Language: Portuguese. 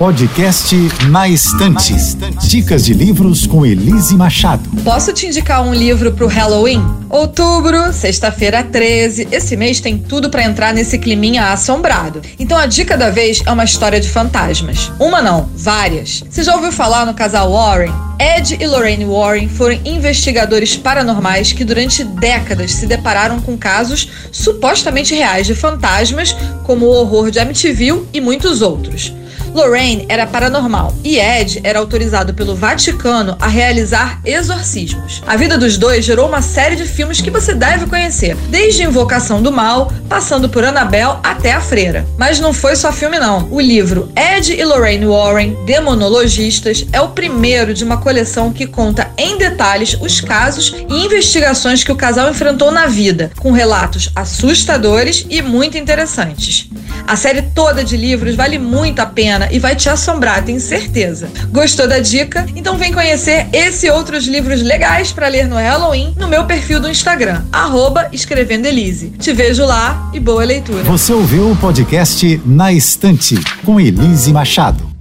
Podcast Na Estante. Dicas de livros com Elise Machado. Posso te indicar um livro pro Halloween? Outubro, sexta-feira 13. Esse mês tem tudo para entrar nesse climinha assombrado. Então a dica da vez é uma história de fantasmas. Uma não, várias. Você já ouviu falar no casal Warren? Ed e Lorraine Warren foram investigadores paranormais que durante décadas se depararam com casos supostamente reais de fantasmas, como o horror de Amityville e muitos outros. Lorraine era paranormal e Ed era autorizado pelo Vaticano a realizar exorcismos. A vida dos dois gerou uma série de filmes que você deve conhecer, desde Invocação do Mal, passando por Annabelle até A Freira. Mas não foi só filme não. O livro Ed e Lorraine Warren, Demonologistas, é o primeiro de uma coleção que conta em detalhes os casos e investigações que o casal enfrentou na vida, com relatos assustadores e muito interessantes. A série toda de livros vale muito a pena e vai te assombrar, tenho certeza. Gostou da dica? Então vem conhecer esse e outros livros legais para ler no Halloween no meu perfil do Instagram, arroba Escrevendo Elise. Te vejo lá e boa leitura. Você ouviu o podcast Na Estante, com Elise Machado.